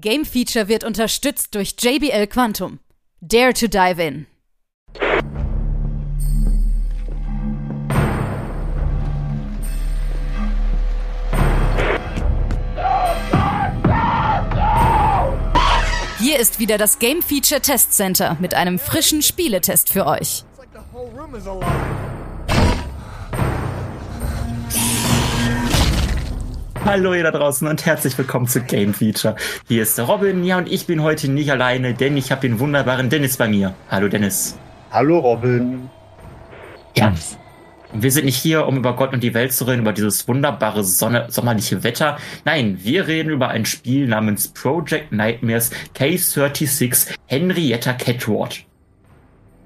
Game Feature wird unterstützt durch JBL Quantum. Dare to dive in. Hier ist wieder das Game Feature Test Center mit einem frischen Spieletest für euch. Hallo ihr da draußen und herzlich willkommen zu Game Feature. Hier ist der Robin, ja und ich bin heute nicht alleine, denn ich habe den wunderbaren Dennis bei mir. Hallo Dennis. Hallo Robin. Ja. Wir sind nicht hier, um über Gott und die Welt zu reden, über dieses wunderbare Sonne sommerliche Wetter. Nein, wir reden über ein Spiel namens Project Nightmares K36 Henrietta Catward.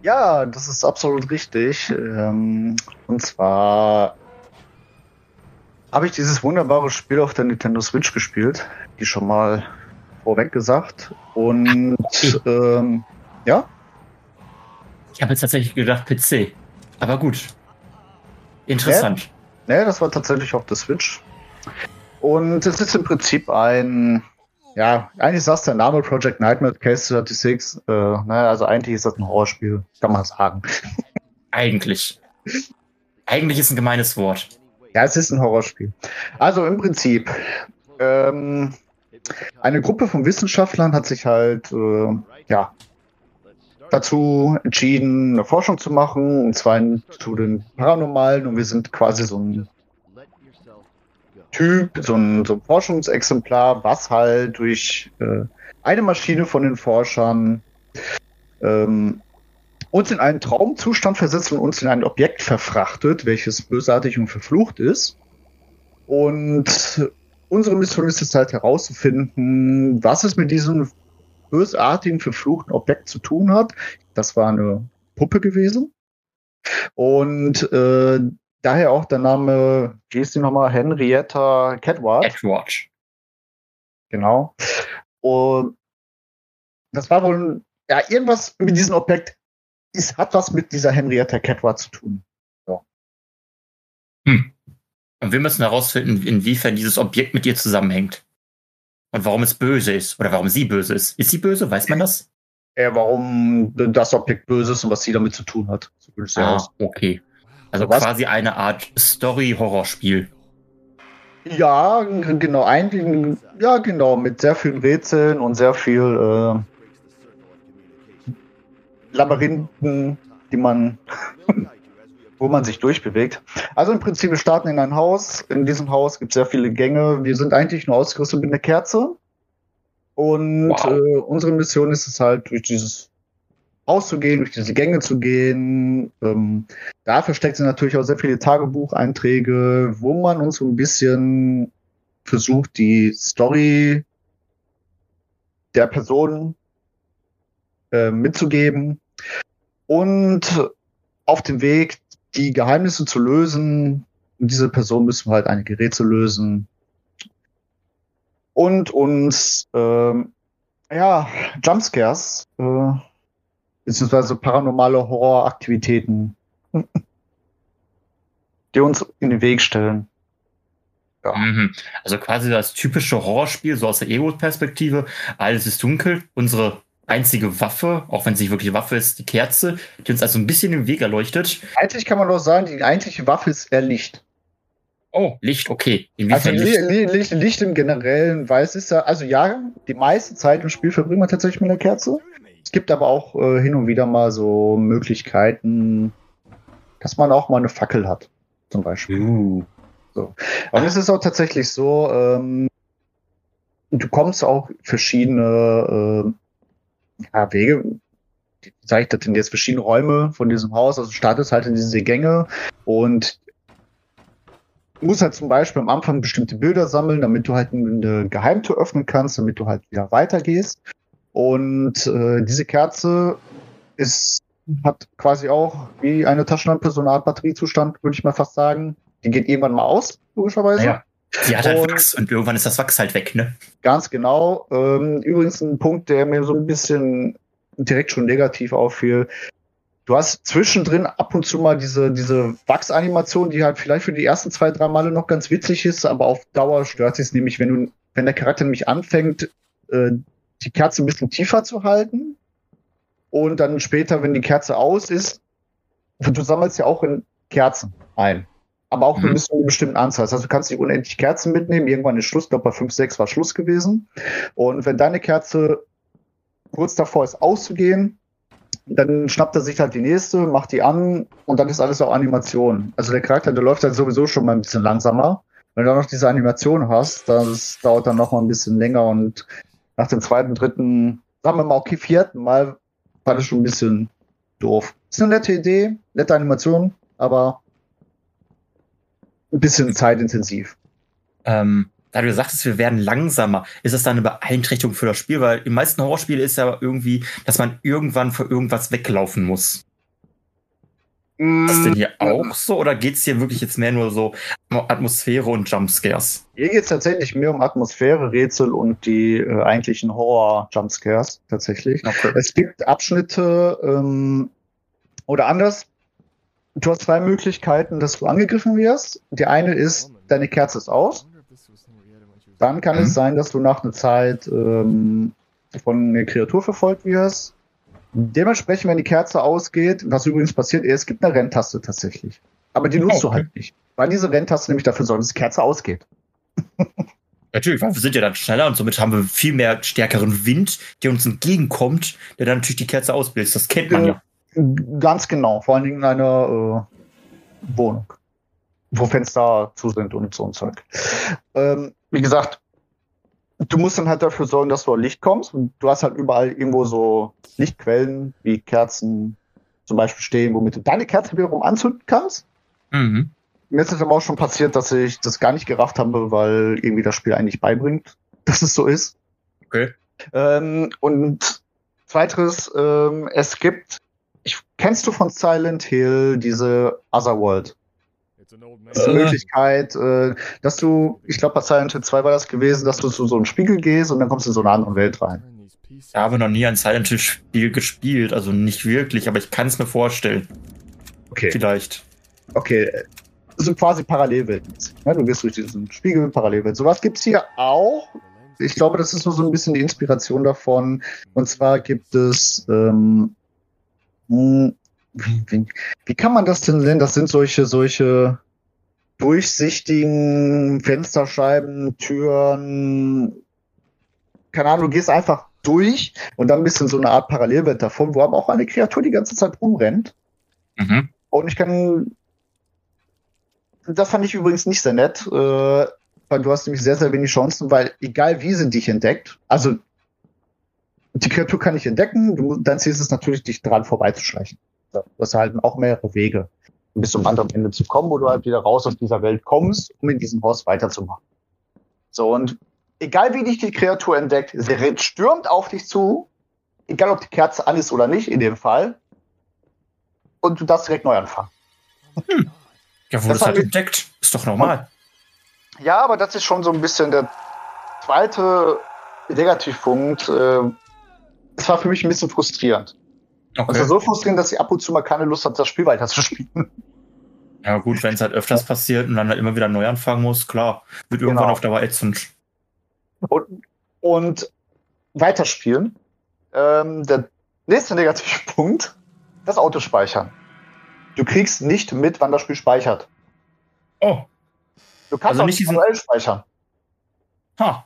Ja, das ist absolut richtig. Ähm, und zwar habe ich dieses wunderbare Spiel auf der Nintendo Switch gespielt, die schon mal vorweg gesagt. Und ähm, ja. Ich habe jetzt tatsächlich gedacht PC. Aber gut. Interessant. Ja, ja, das war tatsächlich auf der Switch. Und es ist im Prinzip ein, ja, eigentlich sagt der Name Project Nightmare Case 36. Äh, ne, also eigentlich ist das ein Horrorspiel, kann man sagen. Eigentlich. Eigentlich ist ein gemeines Wort. Ja, es ist ein Horrorspiel. Also im Prinzip, ähm, eine Gruppe von Wissenschaftlern hat sich halt, äh, ja, dazu entschieden, eine Forschung zu machen, und zwar zu den Paranormalen. Und wir sind quasi so ein Typ, so ein, so ein Forschungsexemplar, was halt durch äh, eine Maschine von den Forschern ähm, uns in einen Traumzustand versetzt und uns in ein Objekt verfrachtet, welches bösartig und verflucht ist. Und unsere Mission ist es halt herauszufinden, was es mit diesem bösartigen, verfluchten Objekt zu tun hat. Das war eine Puppe gewesen. Und äh, daher auch der Name, wie ist die nochmal? Henrietta Catwatch. Catwatch. Genau. Und das war wohl ja irgendwas mit diesem Objekt es hat was mit dieser Henrietta Catwar zu tun. So. Hm. Und wir müssen herausfinden, inwiefern dieses Objekt mit ihr zusammenhängt. Und warum es böse ist. Oder warum sie böse ist. Ist sie böse? Weiß man das? Ja, warum das Objekt böse ist und was sie damit zu tun hat. So ah, aus. okay. Also was? quasi eine Art Story-Horrorspiel. Ja, genau, eigentlich, ja, genau, mit sehr vielen Rätseln und sehr viel äh, Labyrinthen, die man, wo man sich durchbewegt. Also im Prinzip, wir starten in ein Haus. In diesem Haus gibt es sehr viele Gänge. Wir sind eigentlich nur ausgerüstet mit einer Kerze. Und wow. äh, unsere Mission ist es halt, durch dieses Haus zu gehen, durch diese Gänge zu gehen. Ähm, da versteckt sind natürlich auch sehr viele Tagebucheinträge, wo man uns so ein bisschen versucht, die Story der Person äh, mitzugeben. Und auf dem Weg, die Geheimnisse zu lösen, diese Person müssen halt einige Rätsel lösen. Und uns, ähm, ja, Jumpscares, äh, beziehungsweise paranormale Horroraktivitäten, die uns in den Weg stellen. Ja. Mhm. Also quasi das typische Horrorspiel, so aus der Ego-Perspektive. Alles ist dunkel, unsere einzige Waffe, auch wenn es nicht wirklich Waffe ist, die Kerze, die uns also ein bisschen den Weg erleuchtet. Eigentlich kann man doch sagen, die eigentliche Waffe ist eher Licht. Oh, Licht, okay. Inwiefern also Licht? Licht, Licht im Generellen, weil es ist ja, also ja, die meiste Zeit im Spiel verbringt man tatsächlich mit einer Kerze. Es gibt aber auch äh, hin und wieder mal so Möglichkeiten, dass man auch mal eine Fackel hat, zum Beispiel. Uh. So. Und es ist auch tatsächlich so, ähm, du kommst auch verschiedene äh, ja, Wege, wie sage ich das denn jetzt, verschiedene Räume von diesem Haus, also startest halt in diese Gänge und musst halt zum Beispiel am Anfang bestimmte Bilder sammeln, damit du halt eine Geheimtür öffnen kannst, damit du halt wieder weitergehst. Und äh, diese Kerze ist, hat quasi auch wie eine Taschenlampe so eine Art Batteriezustand, würde ich mal fast sagen. Die geht irgendwann mal aus, logischerweise. Ja. Die hat halt und Wachs und irgendwann ist das Wachs halt weg, ne? Ganz genau. Ähm, übrigens ein Punkt, der mir so ein bisschen direkt schon negativ auffiel. Du hast zwischendrin ab und zu mal diese, diese Wachsanimation, die halt vielleicht für die ersten zwei, drei Male noch ganz witzig ist, aber auf Dauer stört sie es nämlich, wenn du, wenn der Charakter nämlich anfängt, äh, die Kerze ein bisschen tiefer zu halten. Und dann später, wenn die Kerze aus ist, du sammelst ja auch in Kerzen ein. Aber auch mhm. bis zu einer bestimmten Anzahl. Das heißt, du kannst nicht unendlich Kerzen mitnehmen. Irgendwann ist Schluss. Ich glaube, bei 5, 6 war Schluss gewesen. Und wenn deine Kerze kurz davor ist auszugehen, dann schnappt er sich halt die nächste, macht die an und dann ist alles auch Animation. Also der Charakter, der läuft halt sowieso schon mal ein bisschen langsamer. Wenn du noch diese Animation hast, das dauert dann noch mal ein bisschen länger und nach dem zweiten, dritten, sagen wir mal, okay, vierten Mal war das schon ein bisschen doof. Ist eine nette Idee, nette Animation, aber ein bisschen zeitintensiv. Ähm, da du gesagt hast, wir werden langsamer, ist das dann eine Beeinträchtigung für das Spiel? Weil im meisten Horrorspiele ist ja irgendwie, dass man irgendwann vor irgendwas weglaufen muss. Ist das denn hier mm, auch so oder geht es hier wirklich jetzt mehr nur so Atmosphäre und Jumpscares? Hier geht es tatsächlich mehr um Atmosphäre, Rätsel und die äh, eigentlichen Horror-Jumpscares tatsächlich. Okay. Es gibt Abschnitte ähm, oder anders. Du hast zwei Möglichkeiten, dass du angegriffen wirst. Die eine ist, deine Kerze ist aus dann kann mhm. es sein, dass du nach einer Zeit ähm, von einer Kreatur verfolgt wirst. Dementsprechend, wenn die Kerze ausgeht, was übrigens passiert, es gibt eine Renntaste tatsächlich. Aber die nutzt oh, okay. du halt nicht. Weil diese Renntaste nämlich dafür sorgt, dass die Kerze ausgeht. Natürlich, weil wir sind ja dann schneller und somit haben wir viel mehr stärkeren Wind, der uns entgegenkommt, der dann natürlich die Kerze ausbildet. Das kennt man ja. Ganz genau, vor allen Dingen in einer äh, Wohnung, wo Fenster zu sind und so ein Zeug. Ähm, wie gesagt, du musst dann halt dafür sorgen, dass du an Licht kommst. Und du hast halt überall irgendwo so Lichtquellen wie Kerzen zum Beispiel stehen, womit du deine Kerze wiederum anzünden kannst. Mhm. Mir ist es aber auch schon passiert, dass ich das gar nicht gerafft habe, weil irgendwie das Spiel eigentlich beibringt, dass es so ist. Okay. Ähm, und zweiteres, ähm, es gibt, ich, kennst du von Silent Hill diese Otherworld? Das ist die Möglichkeit, äh, dass du, ich glaube bei Silent Hill 2 war das gewesen, dass du zu so einem Spiegel gehst und dann kommst du in so eine andere Welt rein. Ich habe noch nie ein Silent Hill Spiel gespielt, also nicht wirklich, aber ich kann es mir vorstellen. Okay. Vielleicht. Okay, das sind quasi Parallelwelten. Ja, du gehst durch diesen Spiegel, Parallelwelt. Sowas gibt es hier auch. Ich glaube, das ist nur so ein bisschen die Inspiration davon. Und zwar gibt es ähm, hm, wie, wie, wie kann man das denn nennen? Das sind solche, solche durchsichtigen Fensterscheiben, Türen, keine Ahnung, du gehst einfach durch und dann bist du in so eine Art Parallelwelt davon, wo aber auch eine Kreatur die ganze Zeit rumrennt. Mhm. Und ich kann, das fand ich übrigens nicht sehr nett, äh, weil du hast nämlich sehr, sehr wenig Chancen, weil egal wie sie dich entdeckt, also die Kreatur kann ich entdecken, du, dein Ziel ist es natürlich, dich dran vorbeizuschleichen. Du hast halt auch mehrere Wege, um bis zum anderen Ende zu kommen, wo du halt wieder raus aus dieser Welt kommst, um in diesem Haus weiterzumachen. So, und egal wie dich die Kreatur entdeckt, sie stürmt auf dich zu, egal ob die Kerze an ist oder nicht, in dem Fall, und du darfst direkt neu anfangen. Hm. Ja, wurde es halt entdeckt. Ist doch normal. Ja, aber das ist schon so ein bisschen der zweite Negativpunkt. Äh, es war für mich ein bisschen frustrierend. Okay. Also so frustrierend, dass ich ab und zu mal keine Lust habe, das Spiel weiterzuspielen. Ja gut, wenn es halt öfters passiert und dann halt immer wieder neu anfangen muss, klar, wird irgendwann genau. auf Dauer ätzend. Und, und weiterspielen. Ähm, der nächste Negativpunkt, das Autospeichern. Du kriegst nicht mit, wann das Spiel speichert. Oh. Du kannst also nicht diesen speichern. Ha.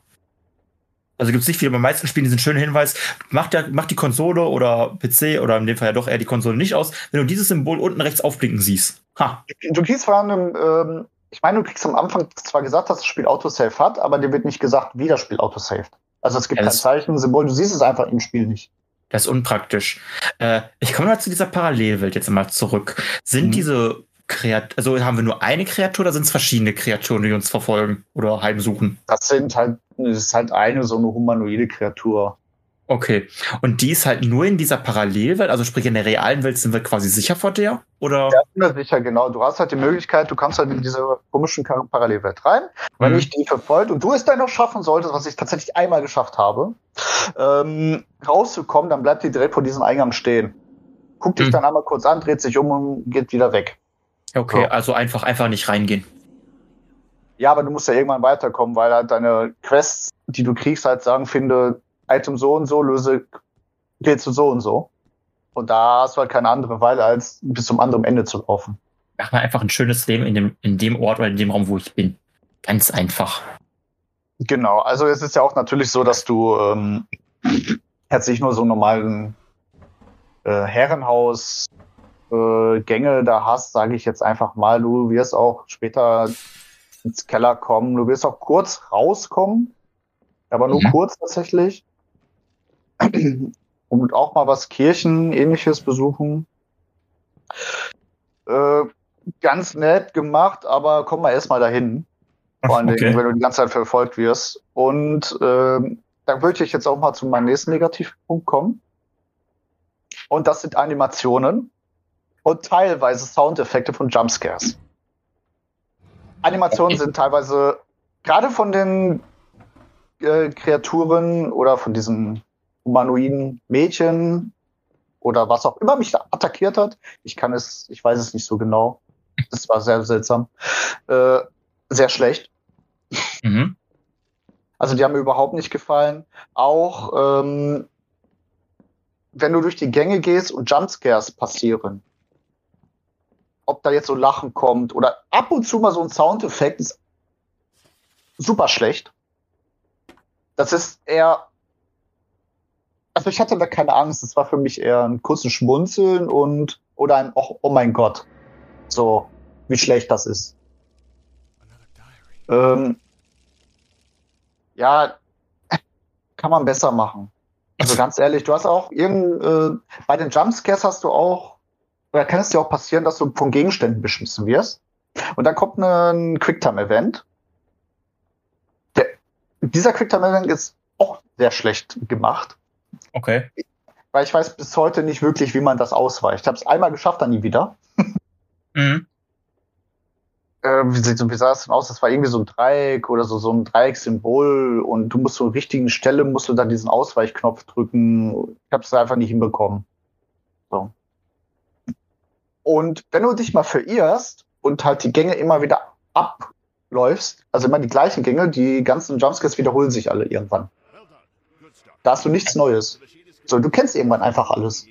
Also gibt es nicht viele, bei meisten Spielen diesen schönen Hinweis, mach, der, mach die Konsole oder PC oder in dem Fall ja doch eher die Konsole nicht aus, wenn du dieses Symbol unten rechts aufblinken siehst. Ha. Du kriegst vor allem, ähm, ich meine, du kriegst am Anfang zwar gesagt, dass das Spiel Autosave hat, aber dir wird nicht gesagt, wie das Spiel Autosaved. Also es gibt ja, kein Zeichen, Symbol, du siehst es einfach im Spiel nicht. Das ist unpraktisch. Äh, ich komme mal zu dieser Parallelwelt jetzt mal zurück. Sind mhm. diese Kreat also haben wir nur eine Kreatur oder sind es verschiedene Kreaturen, die uns verfolgen oder heimsuchen? Das sind halt, das ist halt eine so eine humanoide Kreatur. Okay. Und die ist halt nur in dieser Parallelwelt, also sprich in der realen Welt sind wir quasi sicher vor der? Oder? Ja, sind wir sicher, genau. Du hast halt die Möglichkeit, du kannst halt in diese komischen Parallelwelt rein. Wenn mhm. ich die verfolgt und du es dann noch schaffen solltest, was ich tatsächlich einmal geschafft habe, ähm, rauszukommen, dann bleibt die direkt vor diesem Eingang stehen. Guckt dich mhm. dann einmal kurz an, dreht sich um und geht wieder weg. Okay, so. also einfach, einfach nicht reingehen. Ja, aber du musst ja irgendwann weiterkommen, weil halt deine Quests, die du kriegst, halt sagen, finde Item so und so, löse, gehst du so und so. Und da hast du halt keine andere Wahl, als bis zum anderen Ende zu laufen. Mach mal einfach ein schönes Leben in dem, in dem Ort oder in dem Raum, wo ich bin. Ganz einfach. Genau, also es ist ja auch natürlich so, dass du ähm, jetzt nicht nur so normalen äh, Herrenhaus äh, Gänge da hast, sage ich jetzt einfach mal, du wirst auch später ins Keller kommen, du wirst auch kurz rauskommen, aber nur Mhm. kurz tatsächlich. Und auch mal was Kirchen ähnliches besuchen. Äh, ganz nett gemacht, aber komm mal erstmal dahin. Vor allen Dingen, wenn du die ganze Zeit verfolgt wirst. Und ähm, dann würde ich jetzt auch mal zu meinem nächsten Negativpunkt kommen. Und das sind Animationen und teilweise Soundeffekte von Jumpscares. Animationen sind teilweise gerade von den äh, Kreaturen oder von diesen humanoiden Mädchen oder was auch immer mich da attackiert hat. Ich kann es, ich weiß es nicht so genau. Das war sehr seltsam. Äh, sehr schlecht. Mhm. Also die haben mir überhaupt nicht gefallen. Auch ähm, wenn du durch die Gänge gehst und Jumpscares passieren, ob da jetzt so Lachen kommt oder ab und zu mal so ein Soundeffekt, ist super schlecht. Das ist eher. Also ich hatte da keine Angst. Es war für mich eher ein kurzes Schmunzeln und oder ein oh, oh mein Gott. So, wie schlecht das ist. Ähm, ja, kann man besser machen. Also ganz ehrlich, du hast auch irgend, äh, bei den Jumpscares hast du auch, oder kann es dir auch passieren, dass du von Gegenständen beschmissen wirst. Und dann kommt ein Quicktime-Event. Dieser Quicktime-Event ist auch sehr schlecht gemacht, Okay. weil ich weiß bis heute nicht wirklich, wie man das ausweicht. Ich habe es einmal geschafft, dann nie wieder. Mhm. äh, wie, sieht- wie sah es denn aus? Das war irgendwie so ein Dreieck oder so, so ein Dreieckssymbol und du musst zur richtigen Stelle, musst du dann diesen Ausweichknopf drücken. Ich habe es einfach nicht hinbekommen. Und wenn du dich mal verirrst und halt die Gänge immer wieder abläufst, also immer die gleichen Gänge, die ganzen Jumpscares wiederholen sich alle irgendwann. Da hast du nichts Neues. So, du kennst irgendwann einfach alles.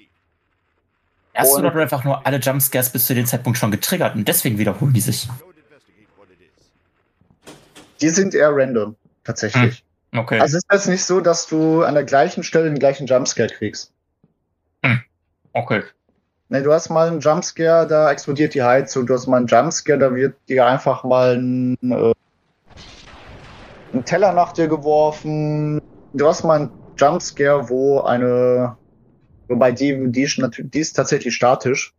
Hast Und- du einfach nur alle Jumpscares bis zu dem Zeitpunkt schon getriggert und deswegen wiederholen die sich. Die sind eher random, tatsächlich. Okay. Also ist das nicht so, dass du an der gleichen Stelle den gleichen Jumpscare kriegst. okay. Ne, du hast mal einen Jumpscare, da explodiert die Heizung. Du hast mal einen Jumpscare, da wird dir einfach mal ein, äh, ein Teller nach dir geworfen. Du hast mal einen Jumpscare, wo eine, wobei die, die ist, natürlich, die ist tatsächlich statisch.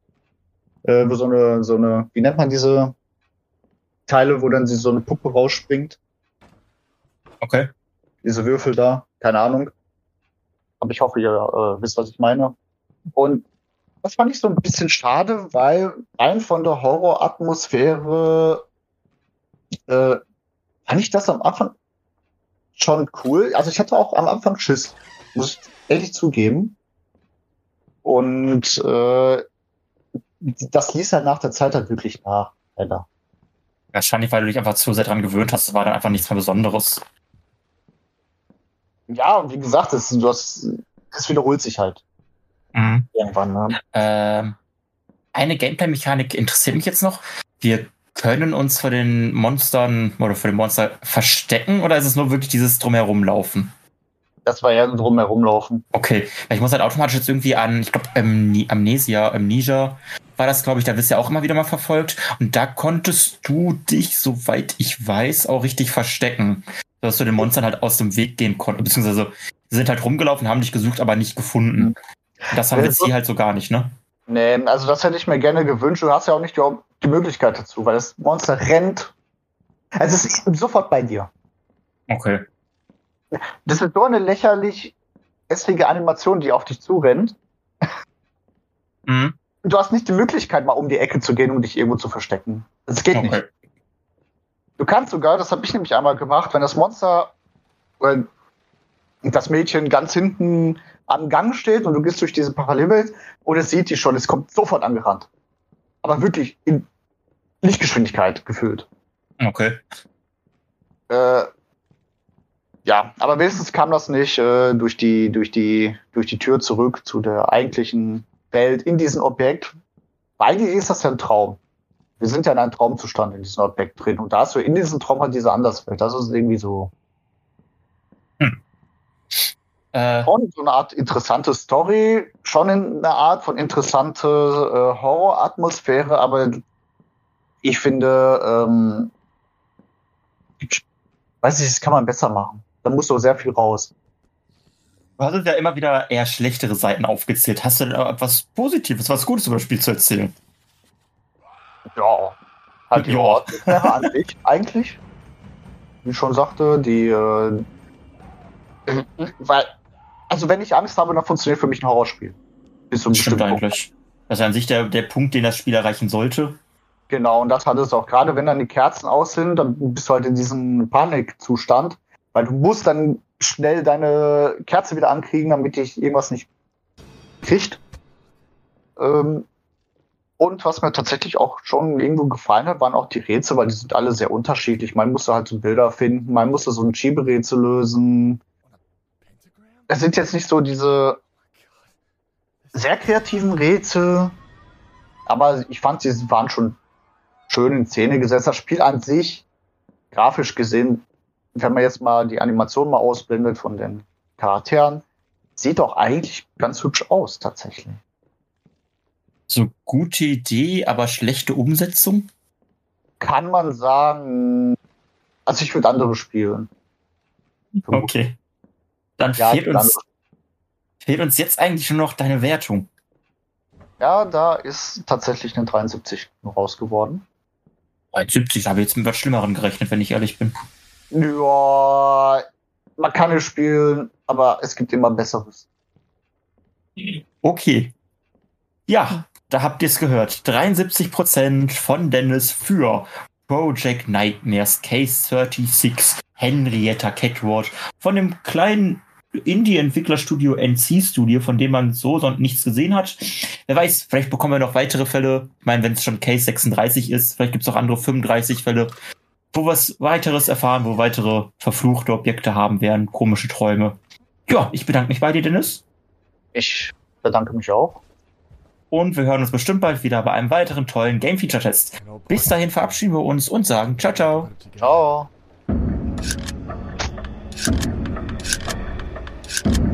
Äh, wo so eine, so eine, wie nennt man diese Teile, wo dann sie so eine Puppe rausspringt? Okay. diese Würfel da, keine Ahnung. Aber ich hoffe, ihr äh, wisst, was ich meine. Und das fand ich so ein bisschen schade, weil rein von der Horroratmosphäre äh, fand ich das am Anfang schon cool. Also ich hatte auch am Anfang Schiss, muss ich ehrlich zugeben. Und äh, das ließ halt nach der Zeit halt wirklich nach, leider. Wahrscheinlich, weil du dich einfach zu sehr dran gewöhnt hast. Das war dann einfach nichts mehr Besonderes. Ja, und wie gesagt, es, du hast, es wiederholt sich halt. Irgendwann. Ne? Ähm, eine Gameplay-Mechanik interessiert mich jetzt noch. Wir können uns vor den Monstern oder vor dem Monster verstecken oder ist es nur wirklich dieses drumherum laufen? Das war ja drum herumlaufen. Okay, ich muss halt automatisch jetzt irgendwie an, ich glaube, Amnesia, Amnesia war das, glaube ich, da wirst du ja auch immer wieder mal verfolgt. Und da konntest du dich, soweit ich weiß, auch richtig verstecken. Dass du den Monstern halt aus dem Weg gehen konntest. Beziehungsweise sie sind halt rumgelaufen, haben dich gesucht, aber nicht gefunden. Das haben jetzt hier halt so gar nicht, ne? Nee, also das hätte ich mir gerne gewünscht. Du hast ja auch nicht die, die Möglichkeit dazu, weil das Monster rennt. Also es ist sofort bei dir. Okay. Das ist so eine lächerlich hässliche Animation, die auf dich zurennt. Mhm. Du hast nicht die Möglichkeit, mal um die Ecke zu gehen, um dich irgendwo zu verstecken. Das geht nicht. Okay. Du kannst sogar, das habe ich nämlich einmal gemacht, wenn das Monster, wenn das Mädchen ganz hinten am Gang steht und du gehst durch diese Parallelwelt und es sieht dich schon, es kommt sofort angerannt. Aber wirklich in Lichtgeschwindigkeit gefühlt. Okay. Äh, ja, aber wenigstens kam das nicht äh, durch, die, durch, die, durch die Tür zurück zu der eigentlichen Welt in diesem Objekt. Eigentlich ist das ja ein Traum. Wir sind ja in einem Traumzustand in diesem Objekt drin. Und da hast du in diesem Traum halt diese Anderswelt. Das ist irgendwie so. Hm. Äh, schon so eine Art interessante Story, schon in einer Art von interessante äh, Horroratmosphäre, aber ich finde, ähm, ich weiß nicht, das kann man besser machen. Da muss doch sehr viel raus. Du hast ja immer wieder eher schlechtere Seiten aufgezählt. Hast du denn etwas Positives, was Gutes über das Spiel zu erzählen? Ja, halt die ja. Orte an sich eigentlich. Wie ich schon sagte, die, äh, weil, also wenn ich Angst habe, dann funktioniert für mich ein Horrorspiel. Bis zum Stimmt eigentlich. Punkt. Das ist an sich der, der Punkt, den das Spiel erreichen sollte. Genau, und das hat es auch. Gerade wenn dann die Kerzen aus sind, dann bist du halt in diesem Panikzustand, weil du musst dann schnell deine Kerze wieder ankriegen, damit dich irgendwas nicht kriegt. Ähm, und was mir tatsächlich auch schon irgendwo gefallen hat, waren auch die Rätsel, weil die sind alle sehr unterschiedlich. Man musste halt so Bilder finden, man musste so ein Schieberätsel lösen. Es sind jetzt nicht so diese sehr kreativen Rätsel, aber ich fand, sie waren schon schön in Szene gesetzt. Das Spiel an sich, grafisch gesehen, wenn man jetzt mal die Animation mal ausblendet von den Charakteren, sieht doch eigentlich ganz hübsch aus, tatsächlich. So gute Idee, aber schlechte Umsetzung? Kann man sagen. Also ich würde andere spielen. Okay. Dann ja, fehlt, uns, fehlt uns jetzt eigentlich nur noch deine Wertung. Ja, da ist tatsächlich eine 73 raus geworden. 73, habe ich jetzt mit was Schlimmerem gerechnet, wenn ich ehrlich bin. Ja, man kann es spielen, aber es gibt immer Besseres. Okay. Ja, da habt ihr es gehört. 73% von Dennis für Project Nightmares Case 36 Henrietta Catward von dem kleinen Indie-Entwicklerstudio NC Studio, von dem man so sonst nichts gesehen hat. Wer weiß, vielleicht bekommen wir noch weitere Fälle. Ich meine, wenn es schon Case 36 ist, vielleicht gibt es auch andere 35 Fälle, wo wir was weiteres erfahren, wo weitere verfluchte Objekte haben werden, komische Träume. Ja, ich bedanke mich bei dir, Dennis. Ich bedanke mich auch. Und wir hören uns bestimmt bald wieder bei einem weiteren tollen Game Feature Test. Bis dahin verabschieden wir uns und sagen ciao, ciao. Ciao. Thank you.